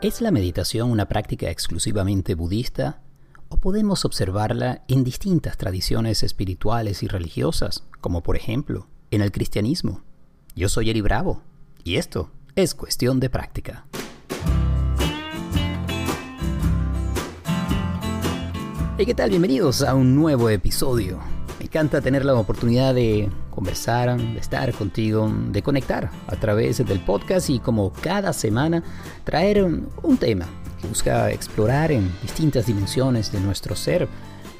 ¿Es la meditación una práctica exclusivamente budista o podemos observarla en distintas tradiciones espirituales y religiosas, como por ejemplo en el cristianismo? Yo soy Eri Bravo y esto es cuestión de práctica. ¿qué tal? Bienvenidos a un nuevo episodio. Me encanta tener la oportunidad de conversar, de estar contigo, de conectar a través del podcast y como cada semana traer un tema que busca explorar en distintas dimensiones de nuestro ser,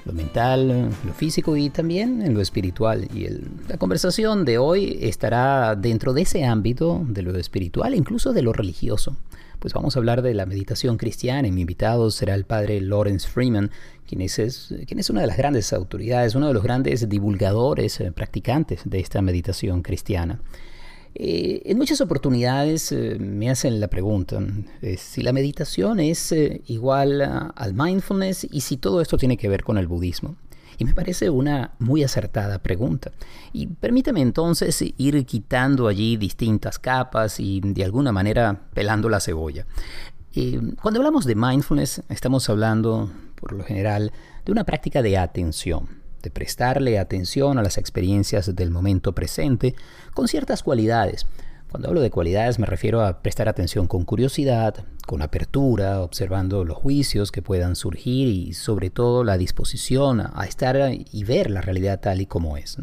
lo mental, lo físico y también en lo espiritual. Y la conversación de hoy estará dentro de ese ámbito de lo espiritual incluso de lo religioso pues vamos a hablar de la meditación cristiana y mi invitado será el padre Lawrence Freeman, quien es, quien es una de las grandes autoridades, uno de los grandes divulgadores, eh, practicantes de esta meditación cristiana. Eh, en muchas oportunidades eh, me hacen la pregunta si la meditación es igual al mindfulness y si todo esto tiene que ver con el budismo. Y me parece una muy acertada pregunta. Y permítame entonces ir quitando allí distintas capas y de alguna manera pelando la cebolla. Eh, cuando hablamos de mindfulness, estamos hablando, por lo general, de una práctica de atención, de prestarle atención a las experiencias del momento presente con ciertas cualidades cuando hablo de cualidades me refiero a prestar atención con curiosidad, con apertura, observando los juicios que puedan surgir y sobre todo la disposición a estar y ver la realidad tal y como es.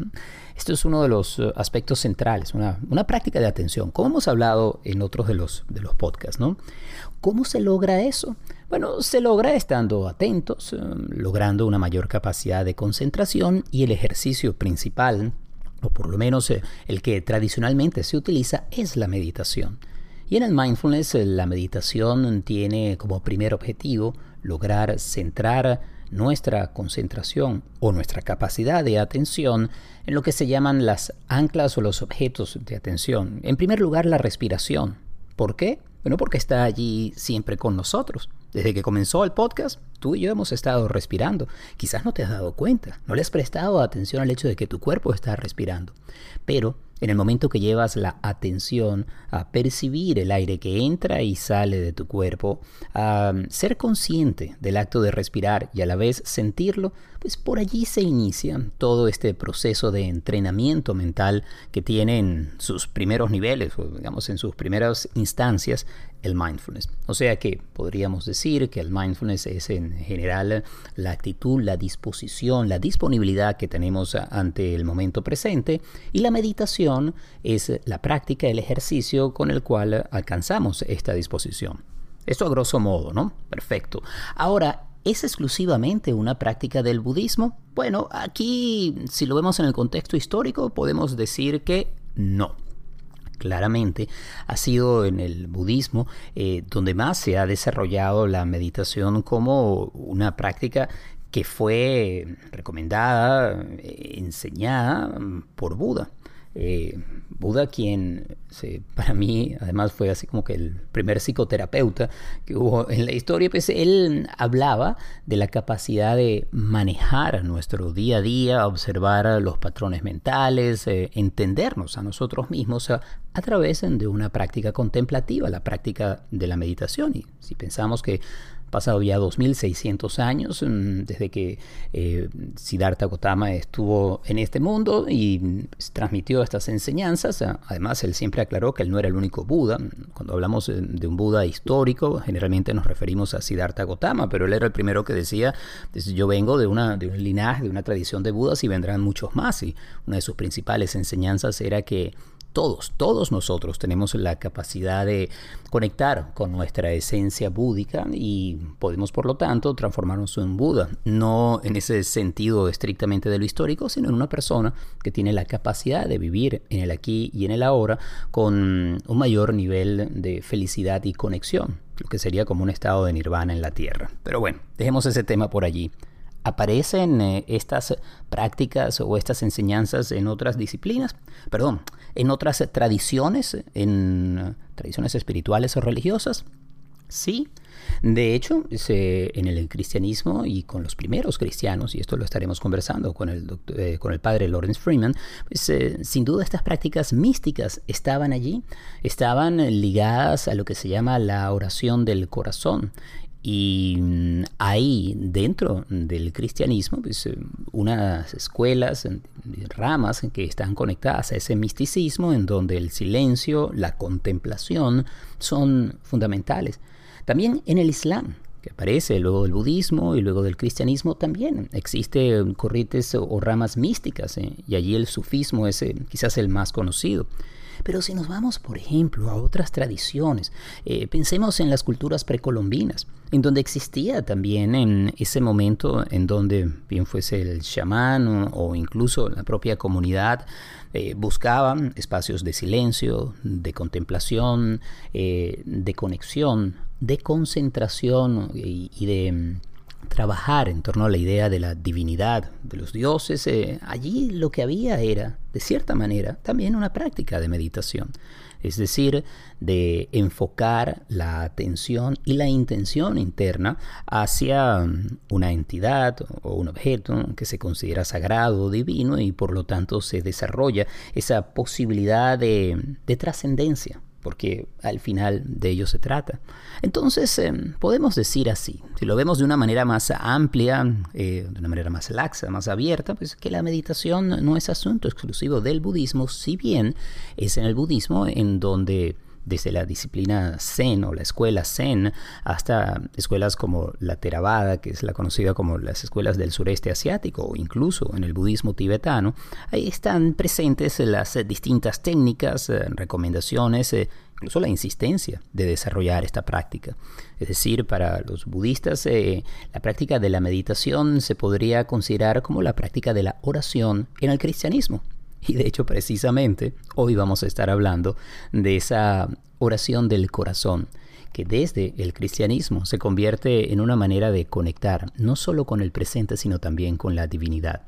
Esto es uno de los eh, aspectos centrales, una, práctica de atención, como hemos hablado en otros de los, de los podcasts. ¿no? ¿Cómo se logra eso? Bueno, se logra estando atentos, eh, logrando una mayor capacidad de concentración y el ejercicio principal o por lo menos eh, el que tradicionalmente se utiliza, es la meditación. Y en el mindfulness eh, la meditación tiene como primer objetivo lograr centrar nuestra concentración o nuestra capacidad de atención en lo que se llaman las anclas o los objetos de atención. En primer lugar, la respiración. ¿Por qué? Bueno, porque está allí siempre con nosotros. Desde que comenzó el podcast, tú y yo hemos estado respirando. Quizás no te has dado cuenta, no le has prestado atención al hecho de que tu cuerpo está respirando. Pero en el momento que llevas la atención a percibir el aire que entra y sale de tu cuerpo, a ser consciente del acto de respirar y a la vez sentirlo, pues por allí se inicia todo este proceso de entrenamiento mental que tiene en sus primeros niveles, o digamos en sus primeras instancias, el mindfulness. O sea que podríamos decir que el mindfulness es en general la actitud, la disposición, la disponibilidad que tenemos ante el momento presente y la meditación es la práctica, el ejercicio con el cual alcanzamos esta disposición. Esto a grosso modo, ¿no? Perfecto. Ahora, ¿Es exclusivamente una práctica del budismo? Bueno, aquí, si lo vemos en el contexto histórico, podemos decir que no. Claramente ha sido en el budismo eh, donde más se ha desarrollado la meditación como una práctica que fue recomendada, eh, enseñada por Buda. Eh, Buda, quien para mí además fue así como que el primer psicoterapeuta que hubo en la historia, pues él hablaba de la capacidad de manejar nuestro día a día, observar los patrones mentales, eh, entendernos a nosotros mismos a, a través de una práctica contemplativa, la práctica de la meditación. Y si pensamos que pasado ya 2600 años mm, desde que eh, Siddhartha Gautama estuvo en este mundo y transmitió estas enseñanzas. Además, él siempre aclaró que él no era el único Buda. Cuando hablamos de un Buda histórico, generalmente nos referimos a Siddhartha Gautama, pero él era el primero que decía, yo vengo de, una, de un linaje, de una tradición de Budas y vendrán muchos más. Y una de sus principales enseñanzas era que todos, todos nosotros tenemos la capacidad de conectar con nuestra esencia búdica y podemos por lo tanto transformarnos en Buda, no en ese sentido estrictamente de lo histórico, sino en una persona que tiene la capacidad de vivir en el aquí y en el ahora con un mayor nivel de felicidad y conexión, lo que sería como un estado de nirvana en la tierra. Pero bueno, dejemos ese tema por allí. ¿Aparecen eh, estas prácticas o estas enseñanzas en otras disciplinas? Perdón, en otras tradiciones, en tradiciones espirituales o religiosas? Sí, de hecho, en el cristianismo y con los primeros cristianos, y esto lo estaremos conversando con el, eh, con el padre Lawrence Freeman, pues, eh, sin duda estas prácticas místicas estaban allí, estaban ligadas a lo que se llama la oración del corazón. Y mm, ahí, dentro del cristianismo, pues, eh, unas escuelas, ramas que están conectadas a ese misticismo en donde el silencio, la contemplación son fundamentales. También en el Islam, que aparece luego del budismo y luego del cristianismo también. Existen corrientes o ramas místicas ¿eh? y allí el sufismo es eh, quizás el más conocido. Pero si nos vamos, por ejemplo, a otras tradiciones, eh, pensemos en las culturas precolombinas, en donde existía también en ese momento, en donde bien fuese el chamán o, incluso la propia comunidad, eh, buscaban espacios de silencio, de contemplación, eh, de conexión, de concentración y de trabajar en torno a la idea de la divinidad de los dioses, eh, allí lo que había era, de cierta manera, también una práctica de meditación, es decir, de enfocar la atención y la intención interna hacia mm, una entidad o un objeto que se considera sagrado o divino y por lo tanto se desarrolla esa posibilidad de, de trascendencia porque al final de ello se trata. Entonces, eh, podemos decir así, si lo vemos de una manera más amplia, eh, de una manera más laxa, más abierta, pues que la meditación no es asunto exclusivo del budismo, si bien es en el budismo en donde desde la disciplina Zen o la escuela Zen hasta escuelas como la Theravada, que es la conocida como las escuelas del sureste asiático o incluso en el budismo tibetano, ahí están presentes las distintas técnicas, eh, recomendaciones, eh, incluso la insistencia de desarrollar esta práctica. Es decir, para los budistas, eh, la práctica de la meditación se podría considerar como la práctica de la oración en el cristianismo. Y de hecho, precisamente, hoy vamos a estar hablando de esa oración del corazón, que desde el cristianismo se convierte en una manera de conectar, no solo con el presente, sino también con la divinidad.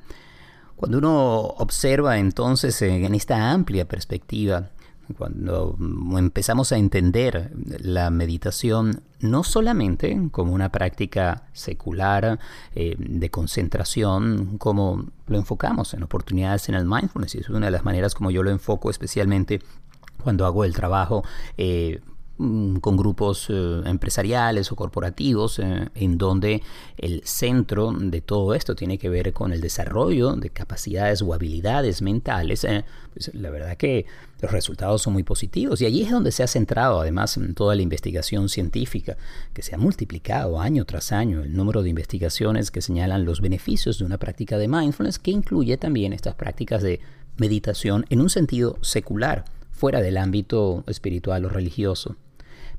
Cuando uno observa entonces en esta amplia perspectiva cuando empezamos a entender la meditación no solamente como una práctica secular eh, de concentración, como lo enfocamos en oportunidades en el mindfulness, y es una de las maneras como yo lo enfoco especialmente cuando hago el trabajo eh, con grupos eh, empresariales o corporativos eh, en donde el centro de todo esto tiene que ver con el desarrollo de capacidades o habilidades mentales, eh, pues la verdad que los resultados son muy positivos y allí es donde se ha centrado además toda la investigación científica que se ha multiplicado año tras año el número de investigaciones que señalan los beneficios de una práctica de mindfulness que incluye también estas prácticas de meditación en un sentido secular fuera del ámbito espiritual o religioso.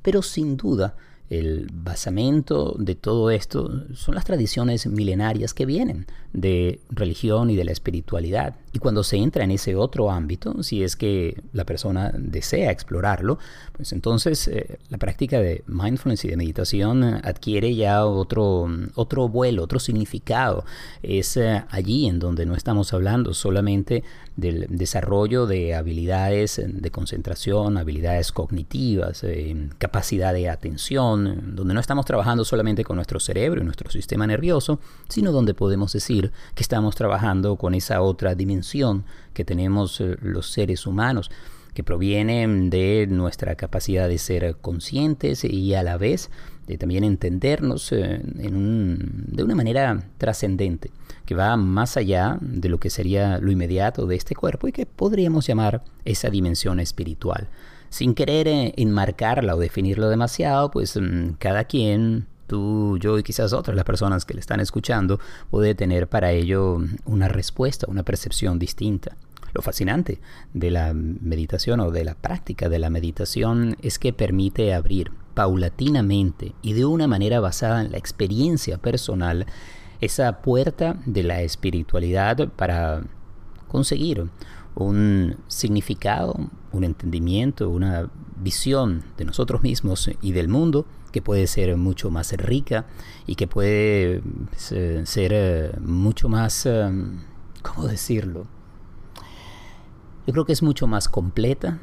Pero sin duda, el basamento de todo esto son las tradiciones milenarias que vienen de religión y de la espiritualidad. Y cuando se entra en ese otro ámbito, si es que la persona desea explorarlo, pues entonces eh, la práctica de mindfulness y de meditación adquiere ya otro, otro vuelo, otro significado. Es eh, allí en donde no estamos hablando solamente del desarrollo de habilidades de concentración, habilidades cognitivas, eh, capacidad de atención, donde no estamos trabajando solamente con nuestro cerebro y nuestro sistema nervioso, sino donde podemos decir que estamos trabajando con esa otra dimensión que tenemos eh, los seres humanos que proviene de nuestra capacidad de ser conscientes y a la vez de también entendernos eh, de una manera trascendente, que va más allá de lo que sería lo inmediato de este cuerpo y que podríamos llamar esa dimensión espiritual. Sin querer eh, enmarcarla o definirlo demasiado, pues mm, cada quien tú, yo y quizás otras las personas que le están escuchando puede tener para ello una respuesta, una percepción distinta. Lo fascinante de la meditación o de la práctica de la meditación es que permite abrir paulatinamente y de una manera basada en la experiencia personal esa puerta de la espiritualidad para conseguir un significado, un entendimiento, una visión de nosotros mismos y del mundo que puede ser mucho más rica y que puede ser eh, mucho más, eh, ¿cómo decirlo? Yo creo que es mucho más completa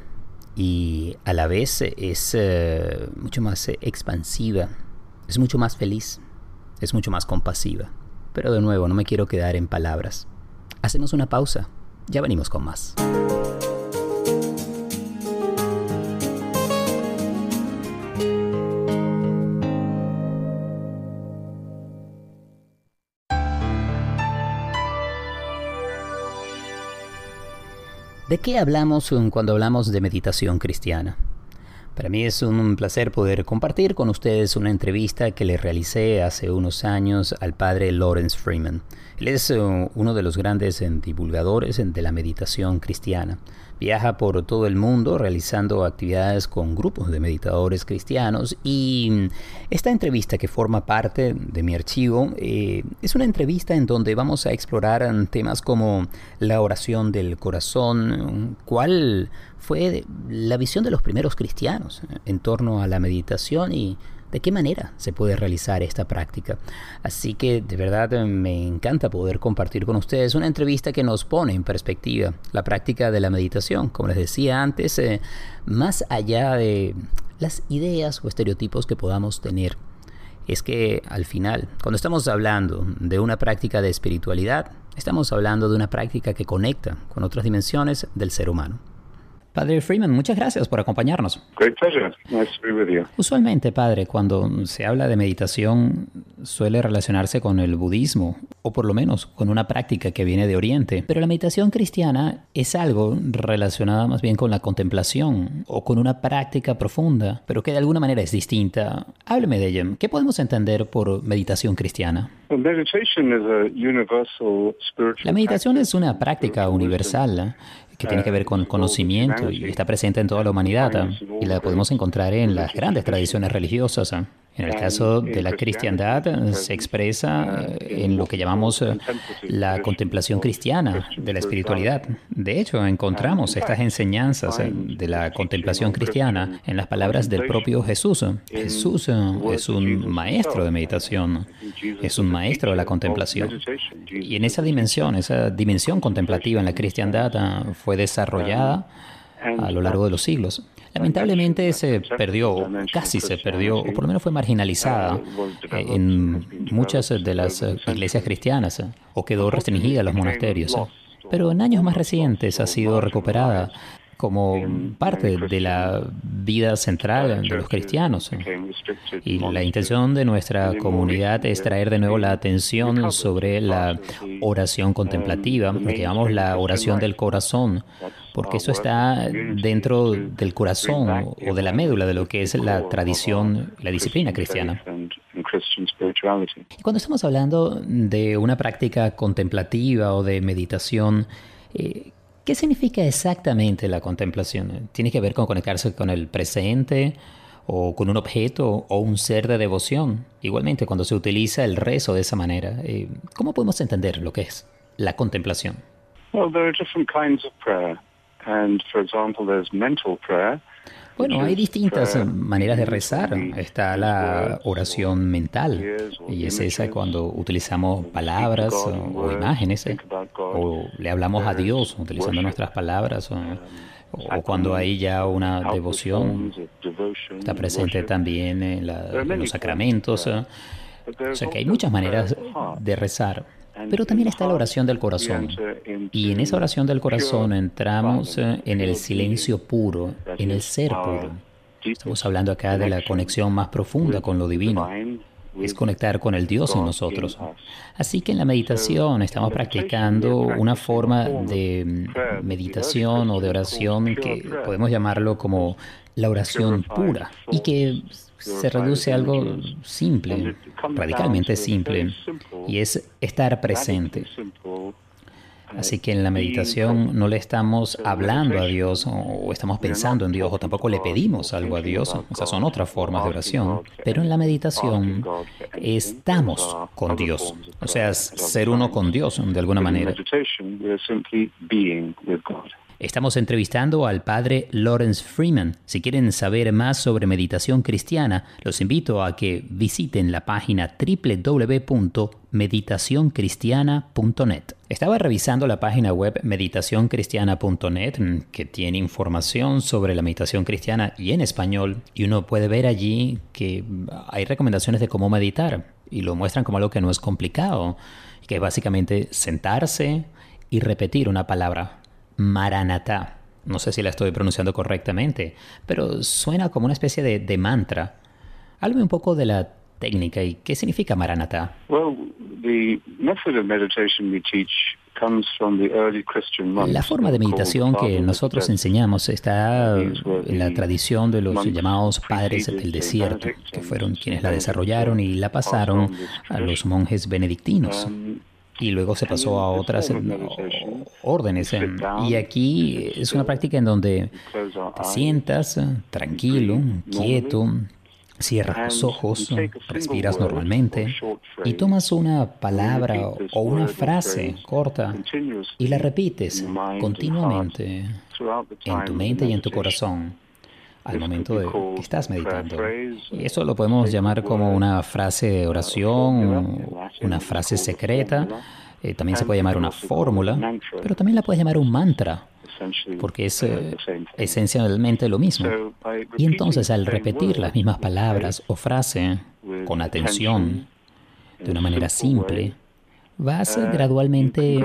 y a la vez es eh, mucho más expansiva, es mucho más feliz, es mucho más compasiva. Pero de nuevo, no me quiero quedar en palabras. Hacemos una pausa, ya venimos con más. ¿De qué hablamos cuando hablamos de meditación cristiana? Para mí es un placer poder compartir con ustedes una entrevista que le realicé hace unos años al padre Lawrence Freeman. Él es eh, uno de los grandes eh, divulgadores de la meditación cristiana. Viaja por todo el mundo realizando actividades con grupos de meditadores cristianos y esta entrevista que forma parte de mi archivo eh, es una entrevista en donde vamos a explorar temas como la oración del corazón, cuál fue la visión de los primeros cristianos en torno a la meditación y de qué manera se puede realizar esta práctica. Así que de verdad me encanta poder compartir con ustedes una entrevista que nos pone en perspectiva la práctica de la meditación, como les decía antes, eh, más allá de las ideas o estereotipos que podamos tener. Es que al final, cuando estamos hablando de una práctica de espiritualidad, estamos hablando de una práctica que conecta con otras dimensiones del ser humano. Padre Freeman, muchas gracias por acompañarnos. Great pleasure. Nice to be with you. Usualmente, Padre, cuando se habla de meditación suele relacionarse con el budismo, o por lo menos con una práctica que viene de Oriente. Pero la meditación cristiana es algo relacionado más bien con la contemplación o con una práctica profunda, pero que de alguna manera es distinta. Hábleme de ella. ¿Qué podemos entender por meditación cristiana? La meditación es una práctica universal que tiene que ver con conocimiento y está presente en toda la humanidad ¿ah? y la podemos encontrar en las grandes tradiciones religiosas. En el caso de la cristiandad se expresa en lo que llamamos eh, la contemplación cristiana de la espiritualidad. De hecho, encontramos estas enseñanzas eh, de la contemplación cristiana en las palabras del propio Jesús. Jesús eh, es un maestro de meditación, es un maestro de la contemplación. Y en esa dimensión, esa dimensión contemplativa en la cristiandad fue desarrollada a lo largo de los siglos. Lamentablemente se perdió, casi se perdió, o por lo menos fue marginalizada eh, en muchas de las eh, iglesias cristianas, eh, o quedó restringida a los monasterios. Pero en años más recientes ha sido recuperada como parte de la vida central de los cristianos. Y la intención de nuestra comunidad es traer de nuevo la atención sobre la oración contemplativa, lo que llamamos la oración del corazón, porque eso está dentro del corazón o de la médula de lo que es la tradición, la disciplina cristiana. Cuando estamos hablando de una práctica contemplativa o de meditación, eh, ¿Qué significa exactamente la contemplación? ¿Tiene que ver con conectarse con el presente o con un objeto o un ser de devoción? Igualmente, cuando se utiliza el rezo de esa manera, eh, ¿cómo podemos entender lo que es la contemplación? Well, there are different kinds of prayer. And for example, there's mental prayer, bueno, hay distintas maneras de rezar. Está la oración mental y es esa cuando utilizamos palabras o, imágenes ¿eh? o le hablamos a Dios utilizando nuestras palabras o, cuando hay ya una devoción. Está presente también en, en los sacramentos. ¿eh? O sea que hay muchas maneras de rezar. Pero también está la oración del corazón. Y en esa oración del corazón entramos eh, en el silencio puro, en el ser puro. Estamos hablando acá de la conexión más profunda con lo divino. Es conectar con el Dios en nosotros. Así que en la meditación estamos practicando una forma de mm, meditación o de oración que podemos llamarlo como la oración pura y que se reduce a algo simple, radicalmente simple, y es estar presente. Así que en la meditación no le estamos hablando a Dios o estamos pensando en Dios o tampoco le pedimos algo a Dios. Esas son otras formas de oración. Pero en la meditación estamos con Dios. O sea, ser uno con Dios de alguna manera. Estamos entrevistando al padre Lawrence Freeman. Si quieren saber más sobre meditación cristiana, los invito a que visiten la página www.meditacioncristiana.net. Estaba revisando la página web meditacioncristiana.net mm, que tiene información sobre la meditación cristiana y en español y uno puede ver allí que hay recomendaciones de cómo meditar y lo muestran como algo que no es complicado, que es básicamente sentarse y repetir una palabra Maranatá. No sé si la estoy pronunciando correctamente, pero suena como una especie de, mantra. Háblame un poco de la técnica y qué significa Maranatá. La forma de meditación que nosotros enseñamos está en la tradición de los llamados padres del desierto, que fueron quienes la desarrollaron y la pasaron a los monjes benedictinos. Y luego se pasó a otras órdenes. Y aquí es una práctica en donde te sientas eh, tranquilo, quieto, cierras los ojos, respiras normalmente y tomas una palabra o una frase corta y la repites continuamente en tu mente y en tu corazón al momento de que estás meditando. Y eso lo podemos llamar como una frase de oración, una frase secreta. Eh, también se puede llamar una fórmula, pero también la puedes llamar un mantra, porque es eh, esencialmente lo mismo. Y entonces al repetir las mismas palabras o frase con atención, de una manera simple, Vas uh, gradualmente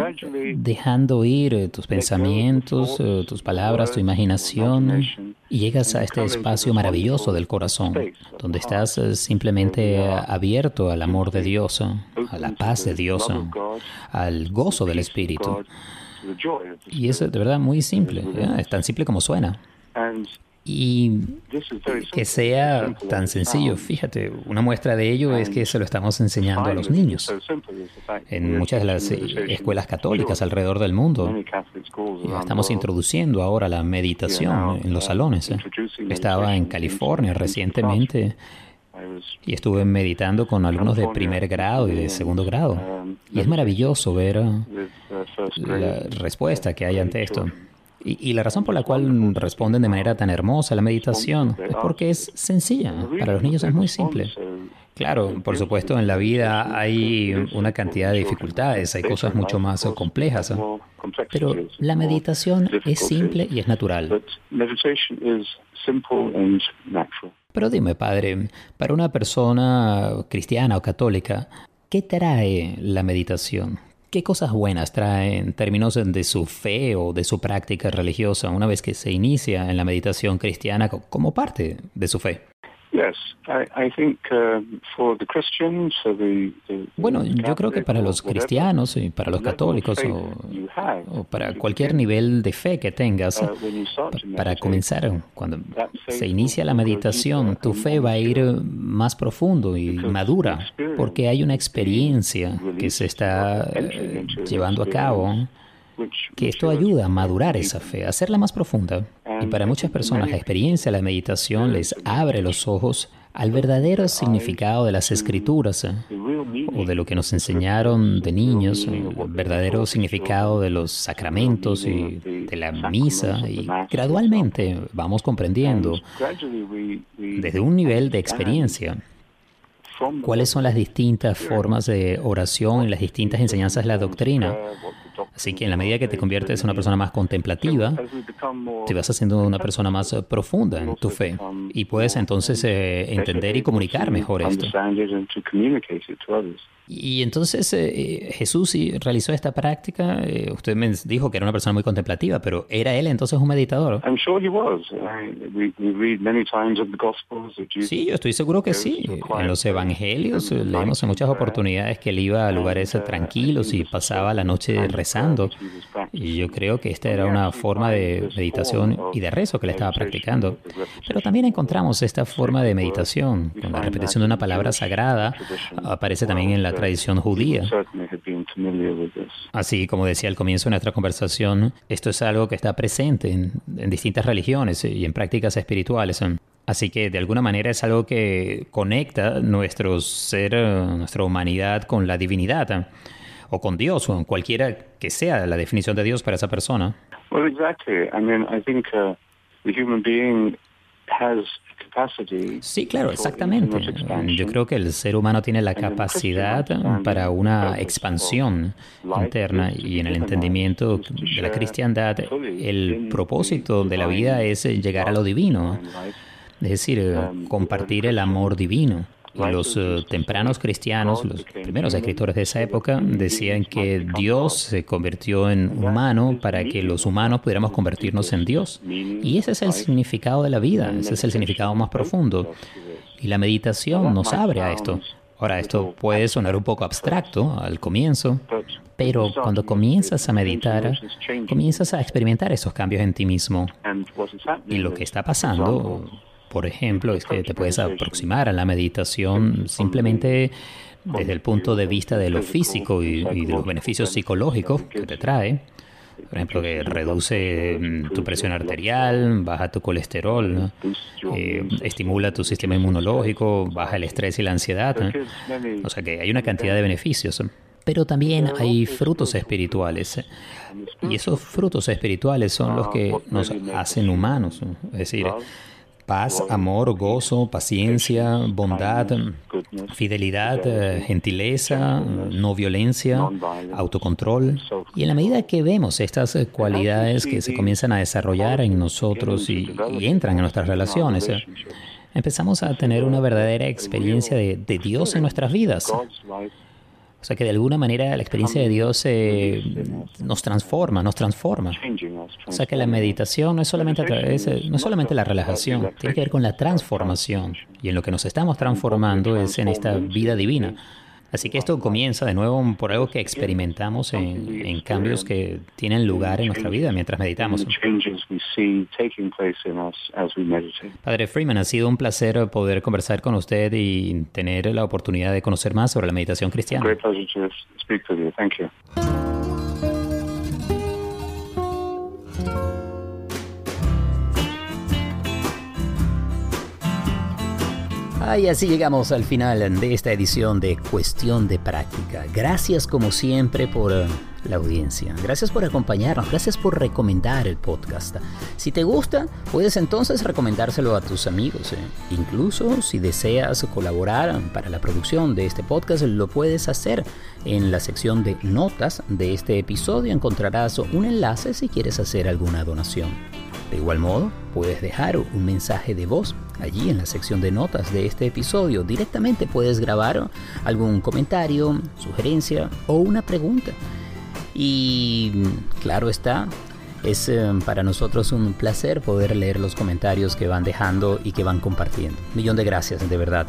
dejando ir eh, tus pensamientos, eh, tus palabras, tu imaginación y llegas a este espacio maravilloso del corazón, donde estás eh, simplemente abierto al amor de Dios, a la paz de Dios, al gozo del Espíritu. Y es de verdad muy simple, es tan simple como suena y que sea tan sencillo. Fíjate, una muestra de ello es que se lo estamos enseñando a los niños en muchas de las escuelas católicas alrededor del mundo. Estamos introduciendo ahora la meditación en los salones. ¿eh? Estaba en California recientemente y estuve meditando con alumnos de primer grado y de segundo grado. Y es maravilloso ver la respuesta que hay ante esto. Y, la razón por la cual responden de manera tan hermosa a la meditación es porque es sencilla. Para los niños es muy simple. Claro, por supuesto, en la vida hay una cantidad de dificultades, hay cosas mucho más complejas, pero la meditación es simple y es natural. Pero dime, padre, para una persona cristiana o católica, ¿qué trae la meditación? ¿Qué cosas buenas trae en términos de su fe o de su práctica religiosa una vez que se inicia en la meditación cristiana como parte de su fe? Bueno, yo creo que para los cristianos y para los católicos o, para cualquier nivel de fe que tengas, uh, para comenzar, cuando se inicia la meditación, tu fe va a ir más profundo y madura, porque hay una experiencia que se está eh, llevando a cabo que esto ayuda a madurar esa fe, a hacerla más profunda. Y para muchas personas la experiencia de la meditación les abre los ojos al verdadero significado de las escrituras ¿eh? o de lo que nos enseñaron de niños, el verdadero significado de los sacramentos y de la misa y gradualmente vamos comprendiendo desde un nivel de experiencia cuáles son las distintas formas de oración y las distintas enseñanzas de la doctrina Así que en la medida que te conviertes en una persona más contemplativa, te vas haciendo una persona más eh, profunda en tu fe y puedes entonces eh, entender y comunicar mejor esto. Y entonces eh, Jesús realizó esta práctica. usted me dijo que era una persona muy contemplativa, pero ¿era él entonces un meditador? Sí, yo estoy seguro que sí. En los evangelios leemos en muchas oportunidades que él iba a lugares tranquilos y pasaba la noche rezando. Y yo creo que esta era una forma de meditación y de rezo que él estaba practicando. Pero también encontramos esta forma de meditación, con la repetición de una palabra sagrada, aparece también en la tradición judía. Así como decía al comienzo de nuestra conversación, esto es algo que está presente en, en distintas religiones y en prácticas espirituales. Así que de alguna manera es algo que conecta nuestro ser, nuestra humanidad con la divinidad o con Dios, o cualquiera que sea la definición de Dios para esa persona. Well, exactly. I mean, I think uh, the human being has Sí, claro, exactamente. Yo creo que el ser humano tiene la capacidad para una expansión interna y en el entendimiento de la cristiandad, el propósito de la vida es llegar a lo divino, es decir, eh, compartir el amor divino. Y los eh, tempranos cristianos, los primeros escritores de esa época, decían que Dios se convirtió en humano para que los humanos pudiéramos convertirnos en Dios. Y ese es el significado de la vida, ese es el significado más profundo. Y la meditación nos abre a esto. Ahora, esto puede sonar un poco abstracto al comienzo, pero cuando comienzas a meditar, comienzas a experimentar esos cambios en ti mismo. Y lo que está pasando, por ejemplo, es que te puedes aproximar a la meditación simplemente desde el punto de vista de lo físico y, de los beneficios psicológicos que te trae. Por ejemplo, que reduce mm, tu presión arterial, baja tu colesterol. Eh, estimula tu sistema inmunológico, baja el estrés y la ansiedad. O sea que hay una cantidad de beneficios. Pero también hay frutos espirituales. Y esos frutos espirituales son los que nos hacen humanos. Es decir, paz, amor, gozo, paciencia, bondad, fidelidad, eh, gentileza, no violencia, autocontrol. Y en la medida que vemos estas eh, cualidades que se comienzan a desarrollar en nosotros y, entran en nuestras relaciones, eh, empezamos a tener una verdadera experiencia de Dios en nuestras vidas. O sea que de alguna manera la experiencia de Dios eh, nos transforma, nos transforma. O sea que la meditación no es solamente eh, no es solamente la relajación, tiene que ver con la transformación. Y en lo que nos estamos transformando es en esta vida divina. Así que esto comienza de nuevo por algo que experimentamos en, en cambios que tienen lugar en nuestra vida mientras meditamos. Padre Freeman, ha sido un placer poder conversar con usted y tener la oportunidad de conocer más sobre la meditación cristiana. Y así llegamos al final de esta edición de Cuestión de Práctica. Gracias como siempre por eh, la audiencia. Gracias por acompañarnos. Gracias por recomendar el podcast. Si te gusta, puedes entonces recomendárselo a tus amigos. eh. Incluso si deseas colaborar para la producción de este podcast, lo puedes hacer. En la sección de notas de este episodio encontrarás un enlace si quieres hacer alguna donación. De igual modo, puedes dejar un mensaje de voz allí en la sección de notas de este episodio. Directamente puedes grabar algún comentario, sugerencia o una pregunta. Y claro está, es eh, para nosotros un placer poder leer los comentarios que van dejando y que van compartiendo. Millón de gracias, de verdad.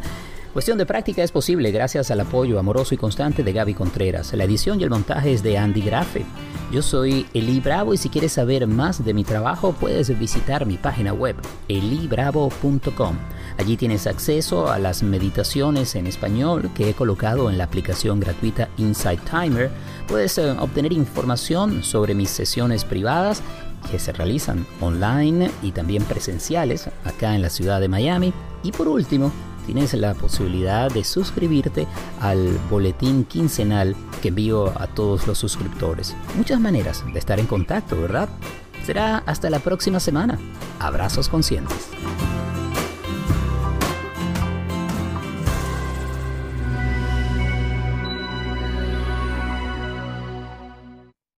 Cuestión de práctica es posible gracias al apoyo amoroso y constante de Gaby Contreras. La edición y el montaje es de Andy Grafe. Yo soy Eli Bravo y si quieres saber más de mi trabajo puedes visitar mi página web elibravo.com. Allí tienes acceso a las meditaciones en español que he colocado en la aplicación gratuita Insight Timer. Puedes eh, obtener información sobre mis sesiones privadas que se realizan online y también presenciales acá en la ciudad de Miami. Y por último, tienes la posibilidad de suscribirte al boletín quincenal que envío a todos los suscriptores. Muchas maneras de estar en contacto, ¿verdad? Será hasta la próxima semana. Abrazos conscientes.